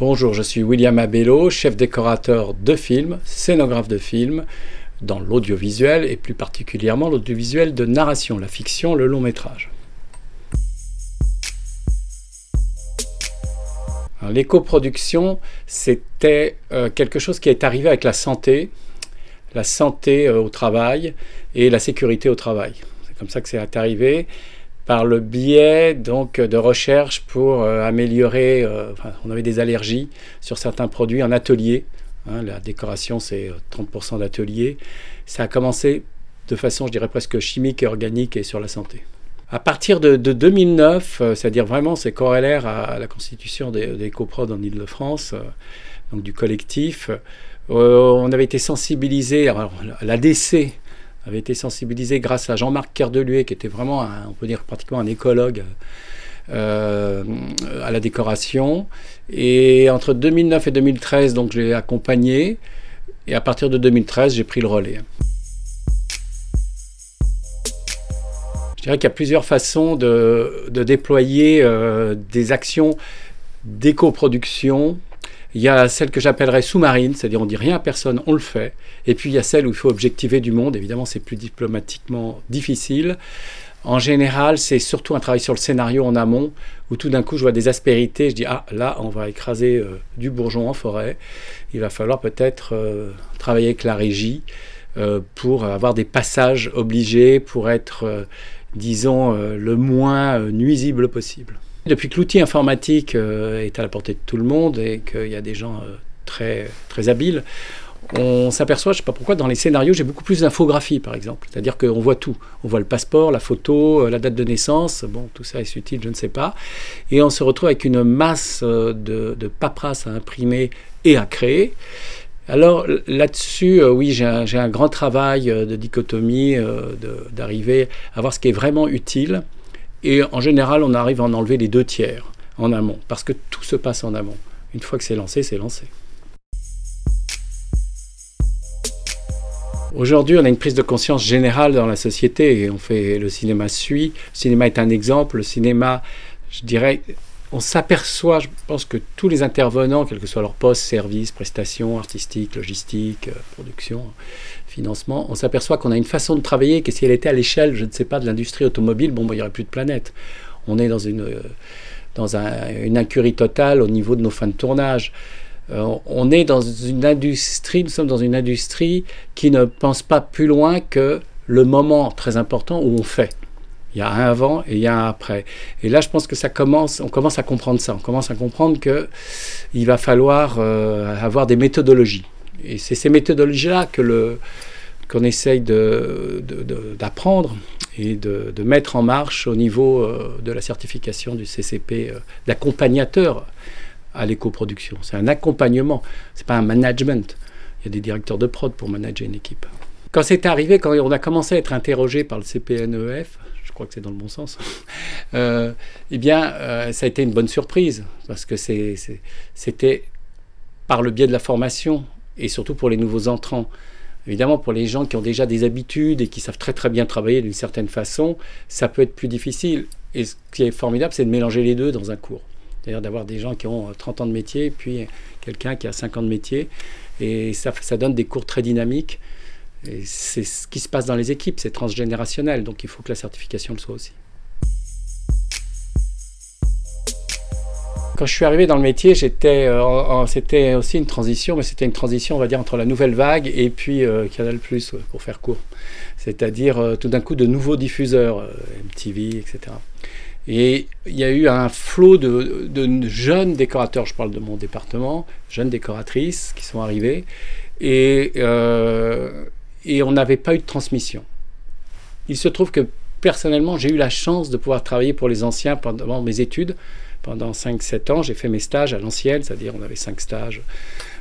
Bonjour, je suis William Abello, chef décorateur de films, scénographe de films, dans l'audiovisuel et plus particulièrement l'audiovisuel de narration, la fiction, le long métrage. L'éco-production, c'était euh, quelque chose qui est arrivé avec la santé, la santé euh, au travail et la sécurité au travail. C'est comme ça que c'est arrivé par le biais donc de recherches pour euh, améliorer. Euh, on avait des allergies sur certains produits en atelier. Hein, la décoration, c'est 30% d'atelier. Ça a commencé de façon, je dirais presque chimique et organique et sur la santé. À partir de, 2009, euh, c'est-à-dire vraiment c'est corrélaire à, la constitution des, des coprod en Ile-de-France, donc du collectif, on avait été sensibilisé, à l'ADC avait été sensibilisé grâce à Jean-Marc Kerdeluet, qui était vraiment, on peut dire pratiquement un écologue euh, à la décoration. Et entre 2009 et 2013, donc je l'ai accompagné. Et à partir de 2013, j'ai pris le relais. Je dirais qu'il y a plusieurs façons de, déployer euh, des actions d'éco-production il y a celle que j'appellerais sous-marine, c'est-à-dire on dit rien à personne, on le fait. Et puis il y a celle où il faut objectiver du monde, évidemment c'est plus diplomatiquement difficile. En général, c'est surtout un travail sur le scénario en amont, où tout d'un coup je vois des aspérités, je dis ah là on va écraser euh, du bourgeon en forêt, il va falloir peut-être euh, travailler avec la régie euh, pour avoir des passages obligés, pour être, disons, le moins nuisible possible. Depuis que l'outil informatique euh, est à la portée de tout le monde et qu'il y a des gens euh, très, très habiles, on s'aperçoit, je ne sais pas pourquoi, dans les scénarios, j'ai beaucoup plus d'infographie, par exemple. C'est-à-dire qu'on voit tout. On voit le passeport, la photo, euh, la date de naissance. Bon, tout ça est utile, je ne sais pas. Et on se retrouve avec une masse de, de à imprimer et à créer. Alors là-dessus, oui, j'ai un, grand travail de dichotomie, d'arriver à voir ce qui est vraiment utile et en général, on arrive à en enlever les deux tiers en amont, parce que tout se passe en amont. Une fois que c'est lancé, c'est lancé. Aujourd'hui, on a une prise de conscience générale dans la société et on fait le cinéma suit. Le cinéma est un exemple. Le cinéma, je dirais, on s'aperçoit, je pense que tous les intervenants, quel que soit leur poste, service, prestation, artistique, logistique, euh, production, financement, on s'aperçoit qu'on a une façon de travailler que si elle était à l'échelle, je ne sais pas, de l'industrie automobile, bon, il n'y aurait plus de planète. On est dans une, euh, une incurie totale au niveau de nos fins de tournage. Euh, on est dans une industrie, nous sommes dans une industrie qui ne pense pas plus loin que le moment très important où on fait. Il y a un avant et il y a un après. Et là, je pense que ça commence, on commence à comprendre ça. On commence à comprendre que il va falloir euh, avoir des méthodologies. Et c'est ces méthodologies-là que qu'on essaye d'apprendre et de, mettre en marche au niveau euh, de la certification du CCP euh, d'accompagnateur à l'éco-production. C'est un accompagnement, c'est pas un management. Il y a des directeurs de prod pour manager une équipe. Quand c'est arrivé, quand on a commencé à être interrogé par le CPNEF, crois que c'est dans le bon sens, euh, eh bien, euh, ça a été une bonne surprise, parce que c'était par le biais de la formation, et surtout pour les nouveaux entrants. Évidemment, pour les gens qui ont déjà des habitudes et qui savent très très bien travailler d'une certaine façon, ça peut être plus difficile. Et ce qui est formidable, c'est de mélanger les deux dans un cours. C'est-à-dire d'avoir des gens qui ont 30 ans de métier, puis quelqu'un qui a 5 ans de métier. Et ça donne des cours très dynamiques et c'est ce qui se passe dans les équipes, c'est transgénérationnel, donc il faut que la certification le soit aussi. Quand je suis arrivé dans le métier, euh, c'était aussi une transition, mais c'était une transition, on va dire, entre la nouvelle vague et puis euh, Canal+, pour faire court. C'est-à-dire euh, tout d'un coup de nouveaux diffuseurs, MTV, etc. Et il y a eu un flot de, de, jeunes décorateurs, je parle de mon département, jeunes décoratrices qui sont arrivées. Et et on n'avait pas eu de transmission. Il se trouve que personnellement, j'ai eu la chance de pouvoir travailler pour les anciens pendant mes études. Pendant 5-7 ans, j'ai fait mes stages à l'ancienne, c'est-à-dire on avait 5 stages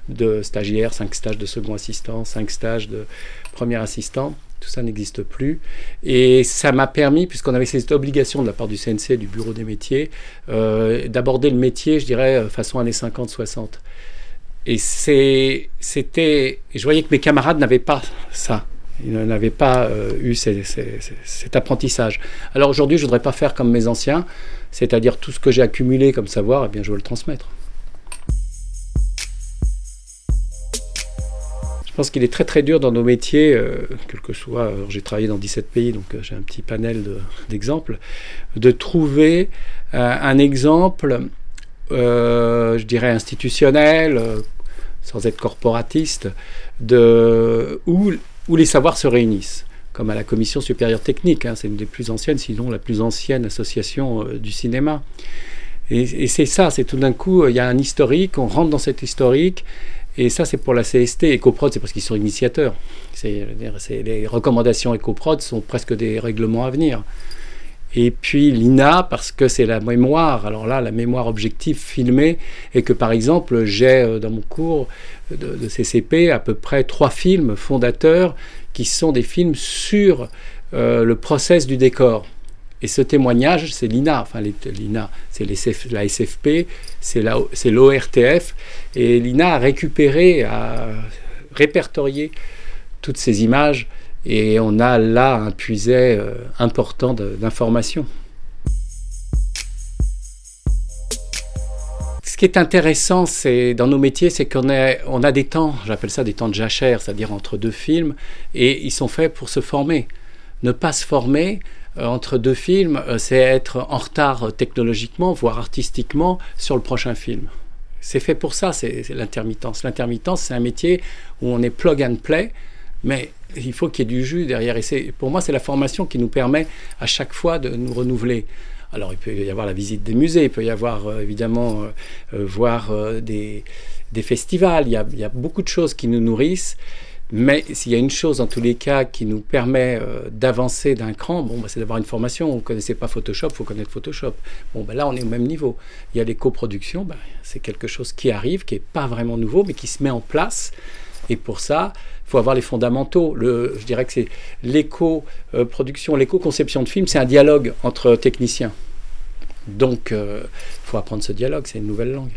de stagiaires, 5 stages de second assistant, 5 stages de premier assistant. Tout ça n'existe plus. Et ça m'a permis, puisqu'on avait cette obligation de la part du CNC, du Bureau des métiers, euh, d'aborder le métier, je dirais, euh, façon années 50-60. Et c'était. Je voyais que mes camarades n'avaient pas ça. Ils n'avaient pas euh, eu cet apprentissage. Alors aujourd'hui, je ne voudrais pas faire comme mes anciens, c'est-à-dire tout ce que j'ai accumulé comme savoir, eh bien, je veux le transmettre. Je pense qu'il est très très dur dans nos métiers, euh, quel que soit, euh, j'ai travaillé dans 17 pays, donc j'ai un petit panel d'exemples, de, trouver un exemple je dirais, institutionnel, sans être corporatiste, où, les savoirs se réunissent comme à la Commission supérieure technique. Hein, c'est une des plus anciennes, sinon la plus ancienne association euh, du cinéma. Et, c'est ça, c'est tout d'un coup, il y a un historique, on rentre dans cet historique, et ça c'est pour la CST. EcoProd, c'est parce qu'ils sont initiateurs. Les recommandations EcoProd sont presque des règlements à venir. Et puis l'INA, parce que c'est la mémoire, alors là, la mémoire objective filmée, et que par exemple, j'ai euh, dans mon cours de, CCP à peu près trois films fondateurs qui sont des films sur euh, le process du décor. Et ce témoignage, c'est l'INA, enfin l'INA, c'est la SFP, c'est l'ORTF, et l'INA a récupéré, a répertorié toutes ces images et on a là un puiset euh, important d'informations. Ce qui est intéressant c'est, dans nos métiers, c'est qu'on on a des temps, j'appelle ça des temps de jachère, c'est-à-dire entre deux films, et ils sont faits pour se former. Ne pas se former euh, entre deux films, euh, c'est être en retard technologiquement, voire artistiquement, sur le prochain film. C'est fait pour ça, c'est l'intermittence. L'intermittence, c'est un métier où on est plug and play, mais il faut qu'il y ait du jus derrière. Pour moi, c'est la formation qui nous permet à chaque fois de nous renouveler. Alors, il peut y avoir la visite des musées, il peut y avoir euh, évidemment euh, euh, voir des, festivals, il y, a, beaucoup de choses qui nous nourrissent. Mais s'il y a une chose, en tous les cas, qui nous permet d'avancer d'un cran, bon, bah, c'est d'avoir une formation. On ne connaissait pas Photoshop, il faut connaître Photoshop. Bon, bah, là, on est au même niveau. Il y a les coproductions, bah, c'est quelque chose qui arrive, qui n'est pas vraiment nouveau, mais qui se met en place. Et pour ça, il faut avoir les fondamentaux. Je dirais que c'est l'éco-production, l'éco-conception de film, c'est un dialogue entre techniciens. Donc, il euh, faut apprendre ce dialogue, c'est une nouvelle langue.